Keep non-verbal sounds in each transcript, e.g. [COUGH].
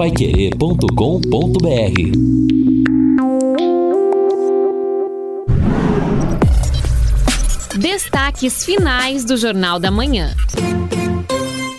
paiquerê.com.br Destaques finais do Jornal da Manhã.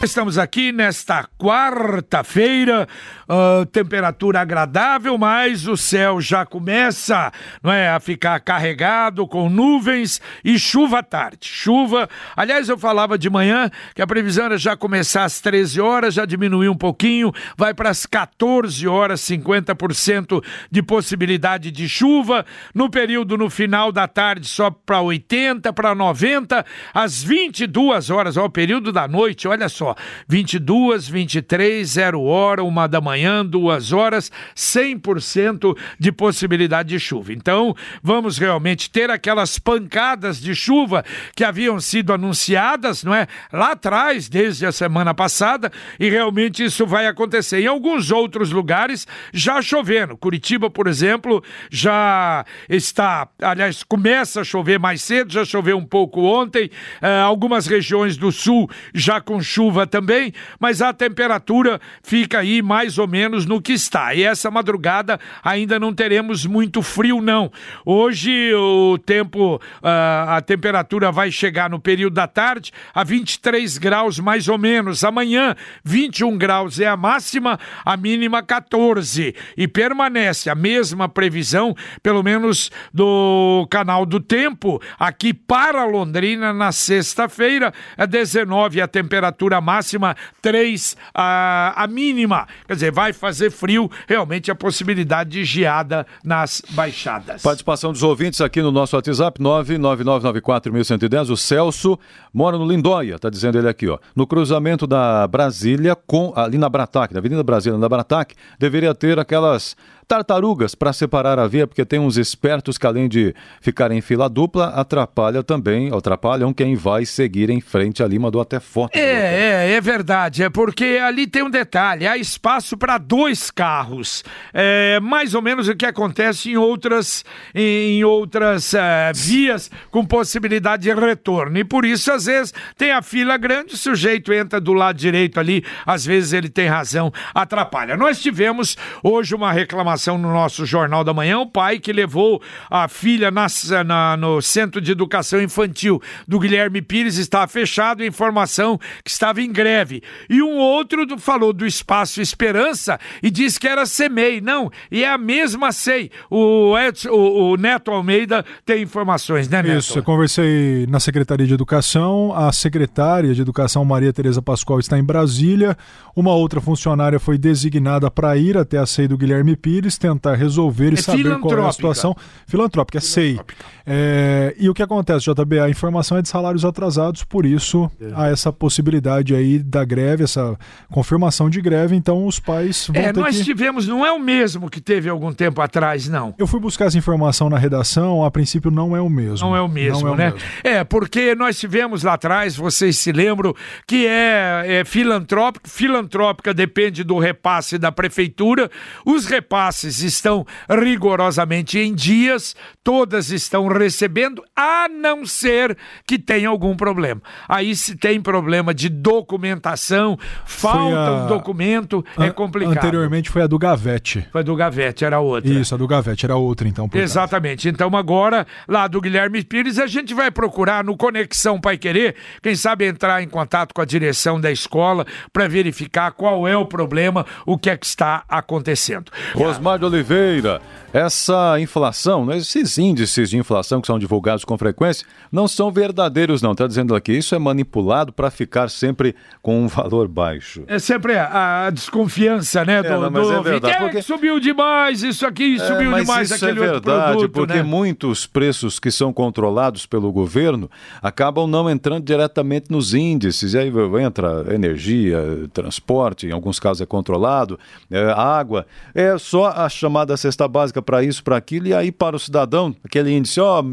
Estamos aqui nesta quarta-feira, uh, temperatura agradável, mas o céu já começa não é, a ficar carregado com nuvens e chuva à tarde. Chuva, aliás, eu falava de manhã que a previsão era já começar às 13 horas, já diminuiu um pouquinho, vai para as 14 horas, 50% de possibilidade de chuva. No período no final da tarde, só para 80, para 90, às 22 horas, ó, o período da noite, olha só 22, 23, 0 hora, uma da manhã, duas horas, 100% de possibilidade de chuva. Então, vamos realmente ter aquelas pancadas de chuva que haviam sido anunciadas, não é? Lá atrás, desde a semana passada, e realmente isso vai acontecer. Em alguns outros lugares já chovendo. Curitiba, por exemplo, já está, aliás, começa a chover mais cedo, já choveu um pouco ontem. Uh, algumas regiões do sul já com chuva também, mas a temperatura fica aí mais ou menos no que está. E essa madrugada ainda não teremos muito frio, não. Hoje o tempo, uh, a temperatura vai chegar no período da tarde a 23 graus mais ou menos. Amanhã, 21 graus é a máxima, a mínima 14. E permanece a mesma previsão, pelo menos do canal do tempo, aqui para Londrina na sexta-feira, é 19 a temperatura máxima máxima, 3 a, a mínima. Quer dizer, vai fazer frio, realmente a possibilidade de geada nas baixadas. Participação dos ouvintes aqui no nosso WhatsApp, 999941110. O Celso mora no Lindóia, tá dizendo ele aqui, ó. No cruzamento da Brasília com, ali na Brataque, na Avenida Brasília, na Brataque, deveria ter aquelas tartarugas para separar a via, porque tem uns espertos que, além de ficarem em fila dupla, atrapalham também, atrapalham quem vai seguir em frente ali, mandou até foto. É, é, é verdade, é porque ali tem um detalhe, há espaço para dois carros. É mais ou menos o que acontece em outras, em outras é, vias com possibilidade de retorno. E por isso, às vezes, tem a fila grande, o sujeito entra do lado direito ali, às vezes ele tem razão, atrapalha. Nós tivemos hoje uma reclamação informação no nosso Jornal da Manhã, o pai que levou a filha na, na, no Centro de Educação Infantil do Guilherme Pires está fechado, informação que estava em greve. E um outro do, falou do Espaço Esperança e disse que era SEMEI. Não, e é a mesma SEI. O, Edson, o, o Neto Almeida tem informações, né, Neto? Isso, eu conversei na Secretaria de Educação, a secretária de Educação, Maria Tereza Pascoal, está em Brasília, uma outra funcionária foi designada para ir até a SEI do Guilherme Pires, tentar resolver e é saber qual é a situação. Filantrópica, é SEI. É, e o que acontece, JB? A informação é de salários atrasados, por isso é. há essa possibilidade aí da greve, essa confirmação de greve, então os pais vão É, nós que... tivemos, não é o mesmo que teve algum tempo atrás, não. Eu fui buscar essa informação na redação, a princípio não é o mesmo. Não é o mesmo, é né? O mesmo. É, porque nós tivemos lá atrás, vocês se lembram, que é, é filantrópica, filantrópica depende do repasse da prefeitura, os repasses repasses estão rigorosamente em dias, todas estão recebendo, a não ser que tenha algum problema. Aí se tem problema de documentação, falta a... um documento, é complicado. Anteriormente foi a do Gavete. Foi a do Gavete, era outra. Isso, a do Gavete era outra, então. Exatamente. Caso. Então agora, lá do Guilherme Pires, a gente vai procurar no Conexão Pai Querer, quem sabe entrar em contato com a direção da escola para verificar qual é o problema, o que é que está acontecendo. Osmar Osmar de Oliveira, essa inflação, né, esses índices de inflação que são divulgados com frequência, não são verdadeiros, não. Está dizendo aqui, isso é manipulado para ficar sempre com um valor baixo. É sempre a, a desconfiança, né, do, é, não, mas do é verdade, porque... subiu demais, isso aqui é, subiu mas demais, isso é aquele é verdade, produto, porque né? muitos preços que são controlados pelo governo acabam não entrando diretamente nos índices. E aí entra energia, transporte, em alguns casos é controlado, é, água. É só a chamada cesta básica para isso, para aquilo, e aí para o cidadão, aquele índice, ó,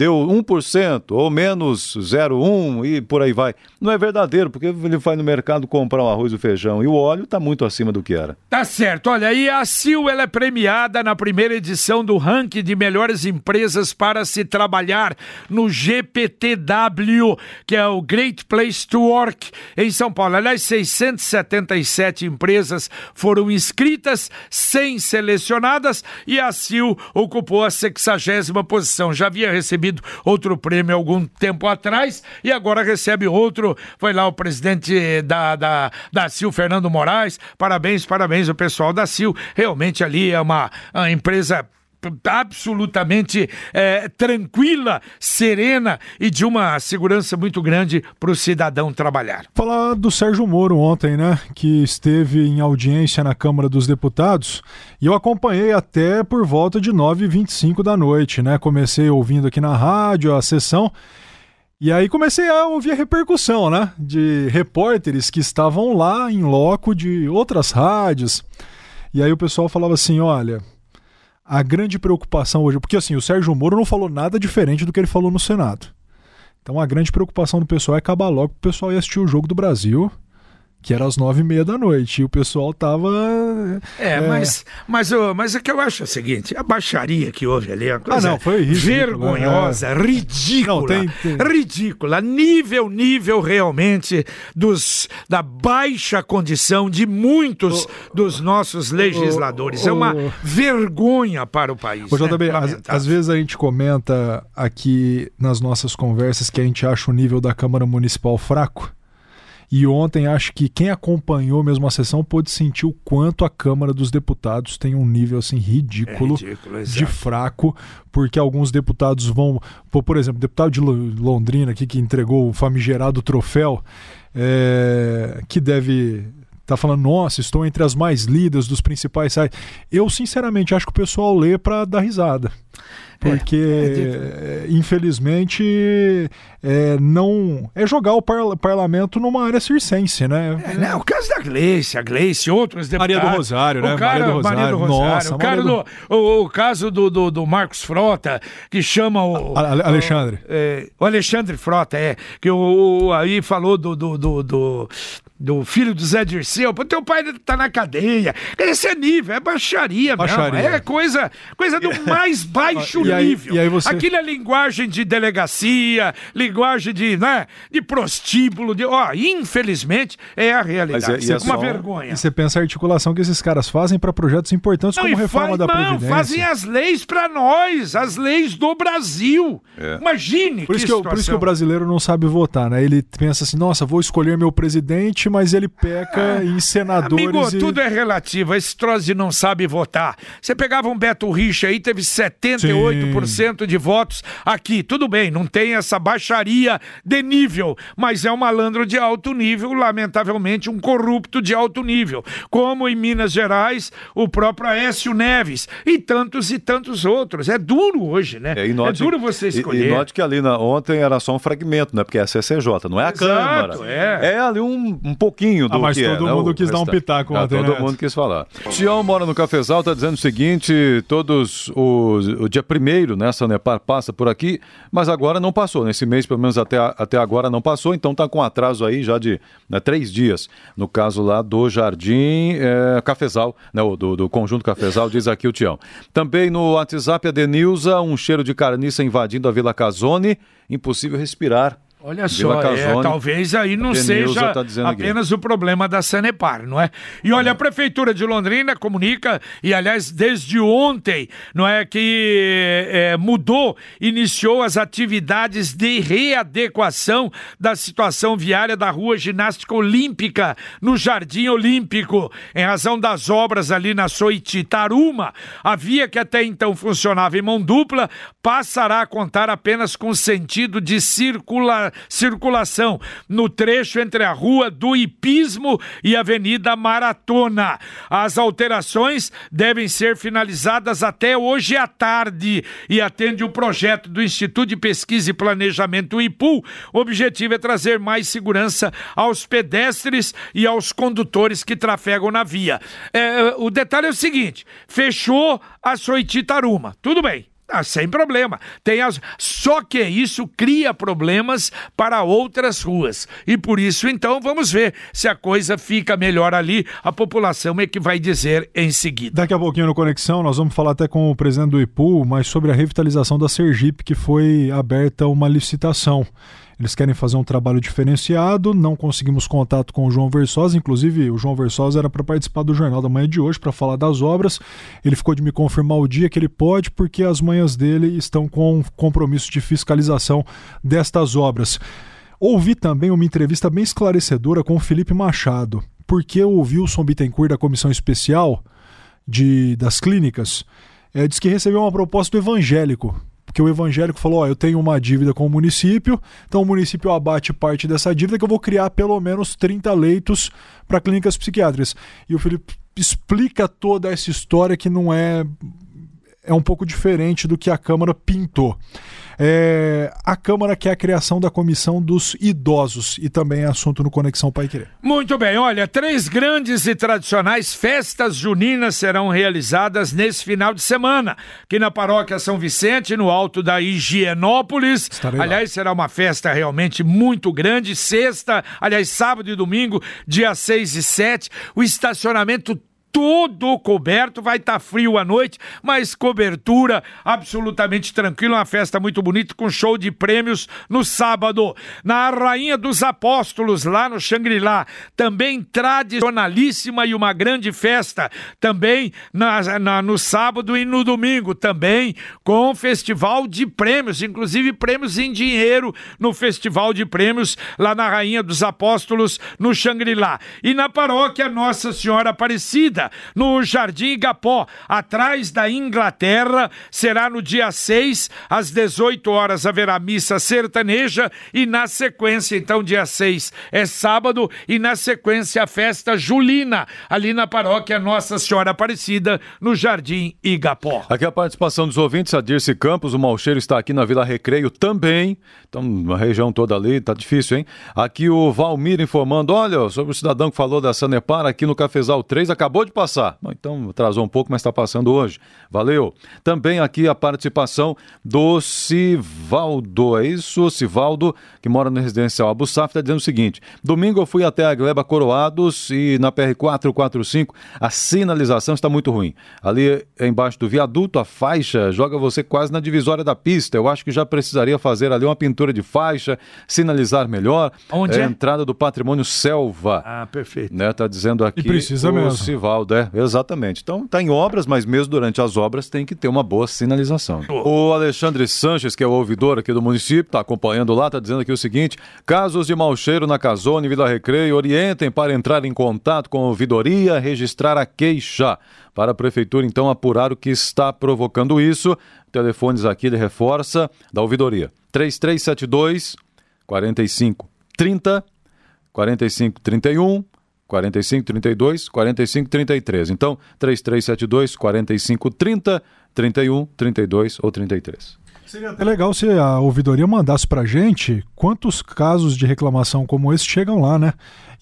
deu 1% ou menos 0,1% e por aí vai. Não é verdadeiro, porque ele vai no mercado comprar o arroz e o feijão e o óleo está muito acima do que era. Tá certo. Olha, e a CIL ela é premiada na primeira edição do ranking de melhores empresas para se trabalhar no GPTW, que é o Great Place to Work, em São Paulo. Aliás, 677 empresas foram inscritas, 100 selecionadas e a CIL ocupou a 60 posição. Já havia recebido outro prêmio algum tempo atrás e agora recebe outro. Foi lá o presidente da, da, da CIL, Fernando Moraes. Parabéns, parabéns o pessoal da CIL. Realmente ali é uma, uma empresa absolutamente é, tranquila, serena e de uma segurança muito grande para o cidadão trabalhar. Falar do Sérgio Moro ontem, né, que esteve em audiência na Câmara dos Deputados e eu acompanhei até por volta de 9h25 da noite, né, comecei ouvindo aqui na rádio a sessão e aí comecei a ouvir a repercussão, né, de repórteres que estavam lá em loco de outras rádios. E aí o pessoal falava assim, olha, a grande preocupação hoje, porque assim, o Sérgio Moro não falou nada diferente do que ele falou no Senado. Então a grande preocupação do pessoal é acabar logo o pessoal ir assistir o jogo do Brasil que era às nove e meia da noite, e o pessoal tava... É, é... mas, mas, mas é que eu acho o seguinte, a baixaria que houve ali é uma coisa ah, não, foi ridículo, vergonhosa, é. ridícula, não, tem, tem... ridícula, nível, nível realmente dos, da baixa condição de muitos o, dos nossos legisladores, o, é uma vergonha para o país. O né? JB, às, às vezes a gente comenta aqui nas nossas conversas que a gente acha o nível da Câmara Municipal fraco, e ontem acho que quem acompanhou mesmo a sessão pôde sentir o quanto a Câmara dos Deputados tem um nível assim ridículo, é ridículo de fraco, porque alguns deputados vão, por exemplo, o deputado de Londrina aqui que entregou o famigerado troféu, é, que deve tá falando, nossa, estou entre as mais lidas dos principais sites. Eu, sinceramente, acho que o pessoal lê para dar risada porque é, é infelizmente é, não é jogar o par parlamento numa área circense, né? É, né? O caso da Gleice, a Gleice, outros deputados. Maria do Rosário, né? O cara, Maria do Rosário. Maria do Rosário. Nossa, o, cara do, o, o, caso do, do, do, Marcos Frota, que chama o. A, Alexandre. O, é, o, Alexandre Frota, é. Que o, aí falou do, do, do, do filho do Zé Dirceu, pô, teu pai tá na cadeia. Esse é nível, é baixaria, baixaria. mesmo. É coisa, coisa do [LAUGHS] mais baixo [LAUGHS] e nível. Aí, e aí você... Aquilo é linguagem de delegacia, linguagem de, né, de prostíbulo, de, ó, infelizmente é a realidade. Mas é, é, é uma só... vergonha. E você pensa a articulação que esses caras fazem para projetos importantes não, como reforma faz, da não, Previdência. fazem as leis para nós, as leis do Brasil. É. Imagine por isso que, que por isso que o brasileiro não sabe votar, né? Ele pensa assim, nossa, vou escolher meu presidente, mas ele peca ah, em senadores. Amigo, e... tudo é relativo. Esse troço de não sabe votar. Você pegava um Beto Richa aí, teve 78% Sim. de votos aqui. Tudo bem, não tem essa baixaria de nível, mas é um malandro de alto nível, lamentavelmente um corrupto de alto nível. Como em Minas Gerais, o próprio Aécio Neves e tantos e tantos outros. É duro hoje, né? É, note, é duro você escolher. E, e note que ali na, ontem era só um fragmento, né? Porque é a CCJ, não é a Exato, Câmara. É. é ali um, um pouquinho do ah, mas que todo é, mundo né? quis dar um pitaco ah, Todo mundo quis falar. Tião mora no Cafezal, tá dizendo o seguinte, todos os, o dia primeiro, né, Sanepar passa por aqui, mas agora não passou, nesse mês pelo menos até, até agora não passou, então tá com atraso aí já de né, três dias, no caso lá do Jardim é, Cafezal, né, do, do Conjunto Cafezal, diz aqui o Tião. Também no WhatsApp a Denilza, um cheiro de carniça invadindo a Vila Casone, impossível respirar. Olha só, é, talvez aí não seja tá apenas aqui. o problema da Sanepar, não é? E olha, a Prefeitura de Londrina comunica, e aliás, desde ontem, não é, que é, mudou, iniciou as atividades de readequação da situação viária da Rua Ginástica Olímpica, no Jardim Olímpico, em razão das obras ali na Soititaruma. A via que até então funcionava em mão dupla passará a contar apenas com sentido de circulação circulação no trecho entre a Rua do Ipismo e a Avenida Maratona. As alterações devem ser finalizadas até hoje à tarde e atende o projeto do Instituto de Pesquisa e Planejamento IPU. O objetivo é trazer mais segurança aos pedestres e aos condutores que trafegam na via. É, o detalhe é o seguinte: fechou a Soititaruma. Tudo bem Ah, sem problema. Tem as... Só que isso cria problemas para outras ruas. E por isso, então, vamos ver se a coisa fica melhor ali. A população é que vai dizer em seguida. Daqui a pouquinho no Conexão, nós vamos falar até com o presidente do IPU, mas sobre a revitalização da Sergipe, que foi aberta uma licitação. Eles querem fazer um trabalho diferenciado, não conseguimos contato com o João Versosa, inclusive o João Versosa era para participar do Jornal da Manhã de hoje para falar das obras. Ele ficou de me confirmar o dia que ele pode, porque as manhãs dele estão com compromisso de fiscalização destas obras. Ouvi também uma entrevista bem esclarecedora com o Felipe Machado, porque o Wilson Bittencourt da Comissão Especial de, das Clínicas é, diz que recebeu uma proposta do evangélico porque o evangélico falou: Ó, eu tenho uma dívida com o município, então o município abate parte dessa dívida que eu vou criar pelo menos 30 leitos para clínicas psiquiátricas. E o Felipe explica toda essa história que não é. É um pouco diferente do que a Câmara pintou. É, a Câmara quer a criação da comissão dos idosos e também é assunto no Conexão Pai Querer. Muito bem, olha, três grandes e tradicionais festas juninas serão realizadas nesse final de semana, aqui na paróquia São Vicente, no alto da Higienópolis. Estarei aliás, lá. será uma festa realmente muito grande, sexta, aliás, sábado e domingo, dia 6 e 7, o estacionamento todo coberto, vai estar tá frio à noite, mas cobertura absolutamente tranquila, uma festa muito bonita com show de prêmios no sábado. Na Rainha dos Apóstolos, lá no Xangri-Lá, também tradicionalíssima e uma grande festa, também na, na, no sábado e no domingo, também com festival de prêmios, inclusive prêmios em dinheiro no festival de prêmios lá na Rainha dos Apóstolos, no Xangri-Lá. E na paróquia Nossa Senhora Aparecida, no Jardim Igapó, atrás da Inglaterra. Será no dia 6, às 18 horas, haverá missa sertaneja e na sequência, então, dia 6 é sábado e na sequência a festa julina, ali na paróquia Nossa Senhora Aparecida, no Jardim Igapó. Aqui a participação dos ouvintes, a Dirce Campos, o Malcheiro está aqui na Vila Recreio também, então a região toda ali, tá difícil, hein? Aqui o Valmir informando, olha, sobre o cidadão que falou da Sanepar aqui no Cafezal 3, acabou de pode passar. Então atrasou um pouco, mas está passando hoje. Valeu. Também aqui a participação do Sivaldo. É isso, Sivaldo, que mora no residencial Abu Saf, está dizendo o seguinte: domingo eu fui até a Gleba Coroados e na PR 445 a sinalização está muito ruim. Ali embaixo do viaduto, a faixa joga você quase na divisória da pista. Eu acho que já precisaria fazer ali uma pintura de faixa, sinalizar melhor. Onde é? A entrada do patrimônio Selva. Ah, perfeito. Né, tá dizendo aqui. E precisa mesmo. É, exatamente. Então está em obras, mas mesmo durante as obras tem que ter uma boa sinalização. O Alexandre Sanches, que é o ouvidor aqui do município, está acompanhando lá, está dizendo aqui o seguinte: casos de mau cheiro na Casone, Vila Recreio, orientem para entrar em contato com a ouvidoria, registrar a queixa. Para a prefeitura, então, apurar o que está provocando isso. Telefones aqui ele reforça da ouvidoria: 3372 4530 4531 45 32 45 33. Então, 3372 45 30 31 32 ou 33. Seria até legal se a ouvidoria mandasse pra gente quantos casos de reclamação como esse chegam lá, né?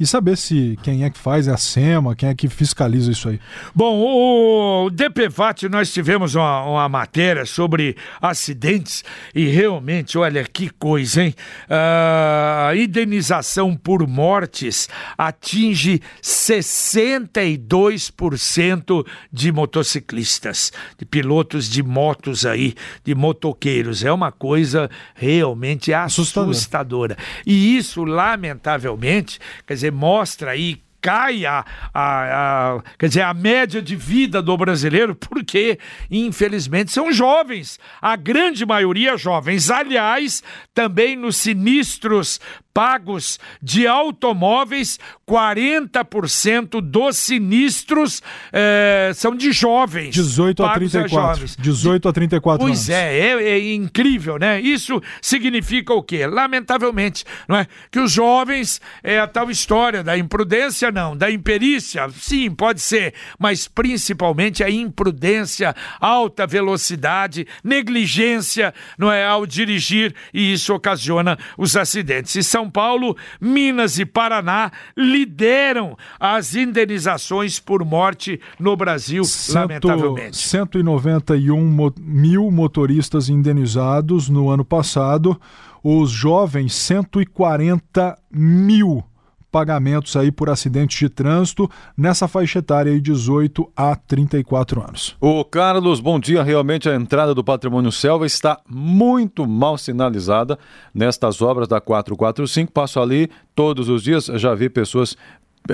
E saber se quem é que faz é a SEMA, quem é que fiscaliza isso aí. Bom, o DPVAT nós tivemos uma, uma matéria sobre acidentes e realmente, olha que coisa, hein? A indenização por mortes atinge 62% de motociclistas, de pilotos de motos aí, de motoqueiros. É uma coisa realmente assustadora. assustadora. E isso, lamentavelmente, quer dizer, mostra aí cai a, a, a, quer dizer, a média de vida do brasileiro, porque, infelizmente, são jovens. A grande maioria jovens. Aliás, também nos sinistros pagos de automóveis, 40% dos sinistros é, são de jovens. 18 a 34. A 18 a 34 pois anos. Pois é, é, é, incrível, né? Isso significa o quê? Lamentavelmente, não é? Que os jovens, é a tal história da imprudência, não, da imperícia, sim, pode ser, mas principalmente a imprudência, alta velocidade, negligência, não é? Ao dirigir, e isso ocasiona os acidentes. E são São Paulo, Minas e Paraná lideram as indenizações por morte no Brasil, Cento- lamentavelmente. 191 mo- mil motoristas indenizados no ano passado. Os jovens, 140 mil pagamentos aí por acidentes de trânsito nessa faixa etária aí 18 a 34 anos. O Carlos, bom dia. Realmente a entrada do Patrimônio Selva está muito mal sinalizada nestas obras da 445. Passo ali todos os dias, já vi pessoas pe-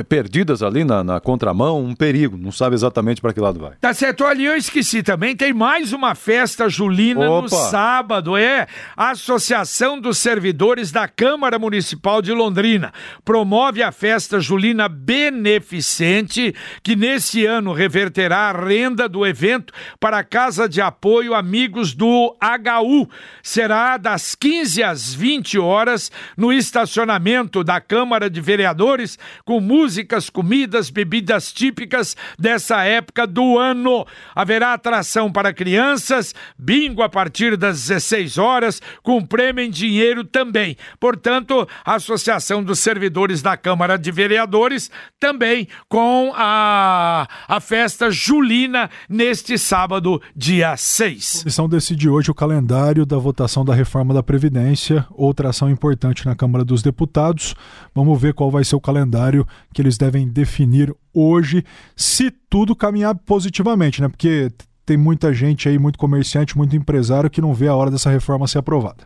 perdidas ali na, na contramão, um perigo, não sabe exatamente para que lado vai. Tá certo, olha, eu esqueci também, tem mais uma festa julina no Opa. sábado, é a Associação dos Servidores da Câmara Municipal de Londrina. Promove a festa julina beneficente, que nesse ano reverterá a renda do evento para a Casa de Apoio Amigos do HU. Será das 15 às 20 horas no estacionamento da Câmara de Vereadores, com músicas, comidas, bebidas típicas dessa época do ano. Haverá atração para crianças, bingo a partir das 16 horas, com prêmio em dinheiro também. Portanto, a Associação dos Servidores da Câmara de Vereadores também com a, a festa julina neste sábado, dia 6. A comissão decide hoje o calendário da votação da reforma da Previdência, outra ação importante na Câmara dos Deputados. Vamos ver qual vai ser o calendário que eles devem definir hoje, se tudo caminhar positivamente, né? Porque tem muita gente aí, muito comerciante, muito empresário que não vê a hora dessa reforma ser aprovada.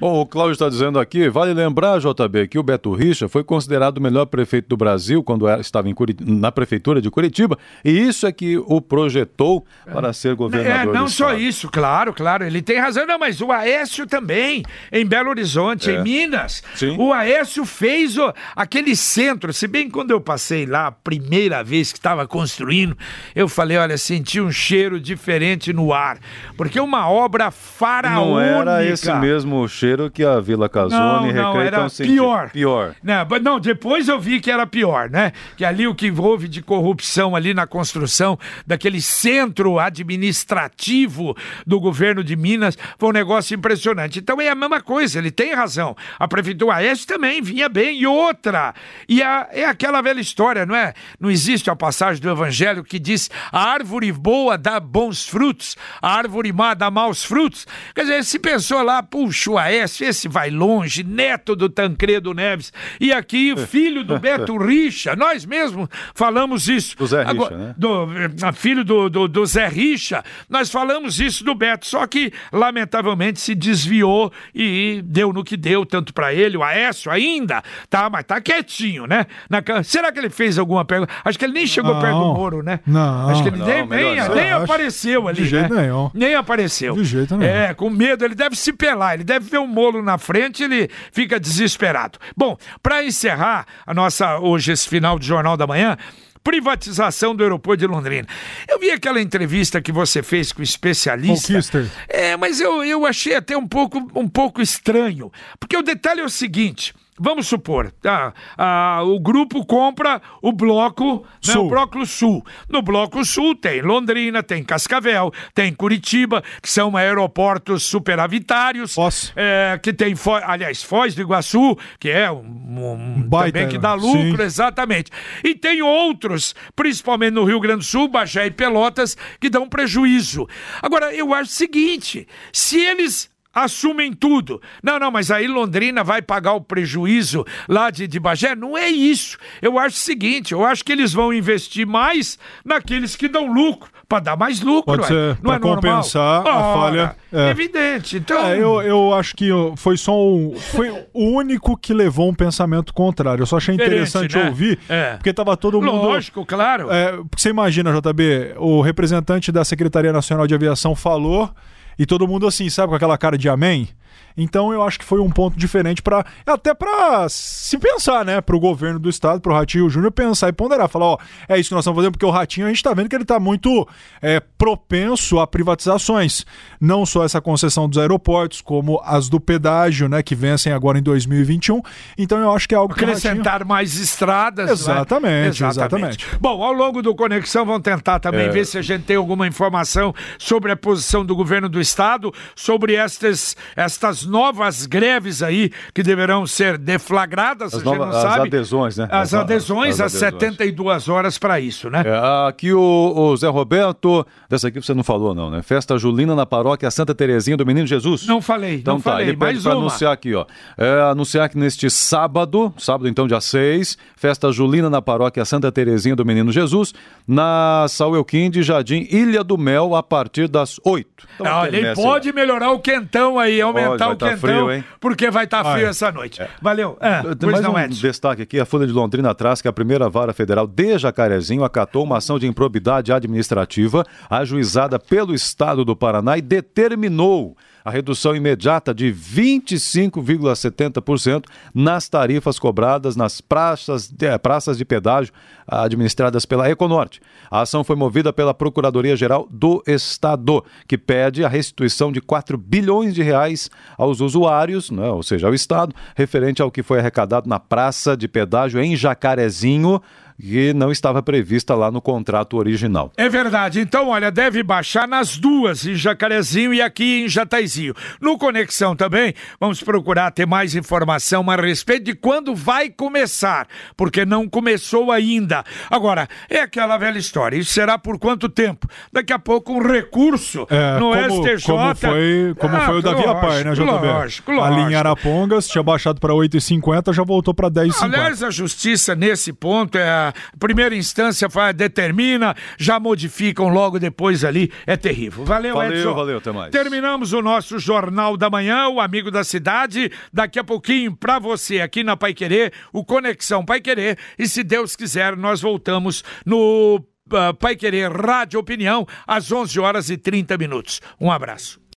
Bom, o Cláudio está dizendo aqui, vale lembrar, JB, que o Beto Richa foi considerado o melhor prefeito do Brasil quando era- estava Curit- na prefeitura de Curitiba, e isso é que o projetou para ser É, governador não do só isso, claro, claro, ele tem razão, não, mas o Aécio também, em Belo Horizonte, É. em Minas. Sim. O Aécio fez o- aquele centro, se bem quando eu passei lá, a primeira vez que estava construindo, eu falei, olha, senti um cheiro diferente no ar, porque uma obra faraônica. Não era esse mesmo cheiro que a Vila Casone e não, Recreio era estão sentindo. pior. Pior. Não, não, depois eu vi que era pior, né? Que ali o que houve de corrupção ali na construção daquele centro administrativo do governo de Minas foi um negócio impressionante. Então é a mesma coisa, ele tem razão. A prefeitura Oeste também vinha bem. E outra, e a- é aquela velha história, não é? Não existe a passagem do evangelho que diz a árvore boa dá bons frutos, a árvore má dá maus frutos. Quer dizer, se pensou lá, puxa, Aécio, esse vai longe, neto do Tancredo Neves, e aqui, [LAUGHS] filho do Beto Richa, nós mesmos falamos isso. Do Zé Richa, né? do eh, filho do, do, do Zé Richa, nós falamos isso do Beto, só que lamentavelmente se desviou e deu no que deu, tanto pra ele, o Aécio ainda, tá, mas tá quietinho, né? Na será que ele fez alguma pergunta? Acho que ele nem chegou Não. perto do Moro, né? Não. Acho que ele Não, nem, nem, não. nem apareceu ali, de jeito né? nenhum. Nem apareceu. De jeito nenhum. É, com medo, ele deve se pelar, ele deve ver um molo na frente, ele fica desesperado. Bom, para encerrar a nossa hoje esse final de Jornal da Manhã, privatização do aeroporto de Londrina. Eu vi aquela entrevista que você fez com o especialista. Conquister. É, mas eu, eu achei até um pouco, um pouco estranho, porque o detalhe é o seguinte. Vamos supor, tá, ah, o grupo compra o bloco, né, Sul. o bloco sul. No bloco sul tem Londrina, tem Cascavel, tem Curitiba, que são aeroportos superavitários. Foz. É, que tem, aliás, Foz do Iguaçu, que é um, um- Baita, também que dá sim. lucro, exatamente. E tem outros, principalmente no Rio Grande do Sul, Bagé e Pelotas, que dão prejuízo. Agora, eu acho o seguinte: se eles assumem tudo. Não, não, mas aí Londrina vai pagar o prejuízo lá de, de Bagé? Não é isso. Eu acho o seguinte, eu acho que eles vão investir mais naqueles que dão lucro, para dar mais lucro. Pode ser, não pra é normal? compensar a Ora, falha, é. Evidente. Então, É, eu, eu acho que foi só um. Foi o único que levou um pensamento contrário. Eu só achei interessante né? ouvir, É. porque tava todo mundo. lógico, claro. É, porque você imagina, JB, o representante da Secretaria Nacional de Aviação falou e todo mundo assim, sabe, com aquela cara de amém. Então eu acho que foi um ponto diferente para até para se pensar, né, para o governo do estado, para o Ratinho Júnior pensar e ponderar, falar, ó, é isso que nós estamos fazendo porque o Ratinho a gente está vendo que ele está muito é, propenso a privatizações, não só essa concessão dos aeroportos, como as do pedágio, né, que vencem agora em 2021. Então eu acho que é algo que o Ratinho... acrescentar mais estradas. né? Exatamente, exatamente. Bom, ao longo do Conexão vão tentar também É. ver se a gente tem alguma informação sobre a posição do governo do estado, sobre estas, estas novas greves aí que deverão ser deflagradas, As a gente nova- não as sabe. adesões, né? As As- adesões, as às adesões. 72 horas para isso, né? É, aqui o, o Zé Roberto, dessa aqui você não falou não, né? Festa julina na paróquia Santa Terezinha do Menino Jesus. Não falei, Então não tá, falei. ele Mais uma. anunciar aqui, ó. É, anunciar que neste sábado, sábado então dia 6, festa julina na paróquia Santa Terezinha do Menino Jesus, na São Euquinde, Jardim Ilha do Mel, a partir das 8. Então, Olha, aquele e mestre pode melhorar o quentão aí, aumentar o tá quentão, frio, hein? porque vai estar frio Vai. essa noite. Valeu. Ah, Tem mais não, um Edson. destaque aqui, a Folha de Londrina traz que a primeira vara federal de Jacarezinho acatou uma ação de improbidade administrativa ajuizada pelo Estado do Paraná e determinou a redução imediata de 25,70% nas tarifas cobradas nas praças de, eh, praças de pedágio administradas pela Econorte. A ação foi movida pela Procuradoria-Geral do Estado, que pede a restituição de 4 bilhões de reais aos usuários, né, ou seja, ao Estado, referente ao que foi arrecadado na praça de pedágio em Jacarezinho, que não estava prevista lá no contrato original. É verdade. Então, olha, deve baixar nas duas, em Jacarezinho e aqui em Jataizinho. No Conexão também, vamos procurar ter mais informação a respeito de quando vai começar, porque não começou ainda. Agora, é aquela velha história. Isso será por quanto tempo? Daqui a pouco um recurso É, no como, STJ. como foi, como Ah, foi o Davi Apar, né, JB? Lógico, A lógico. linha Arapongas tinha baixado para 8,50, já voltou para 10,50. Aliás, a justiça nesse ponto é a primeira instância faz, determina, já modificam logo depois ali, é terrível. Valeu, Valeu, Edson. valeu, até mais. Terminamos o nosso Jornal da Manhã, o Amigo da Cidade. Daqui a pouquinho, pra você aqui na Pai Querer, o Conexão Pai Querer. E se Deus quiser, nós voltamos no uh, Pai Querer Rádio Opinião às 11 horas e 30 minutos. Um abraço.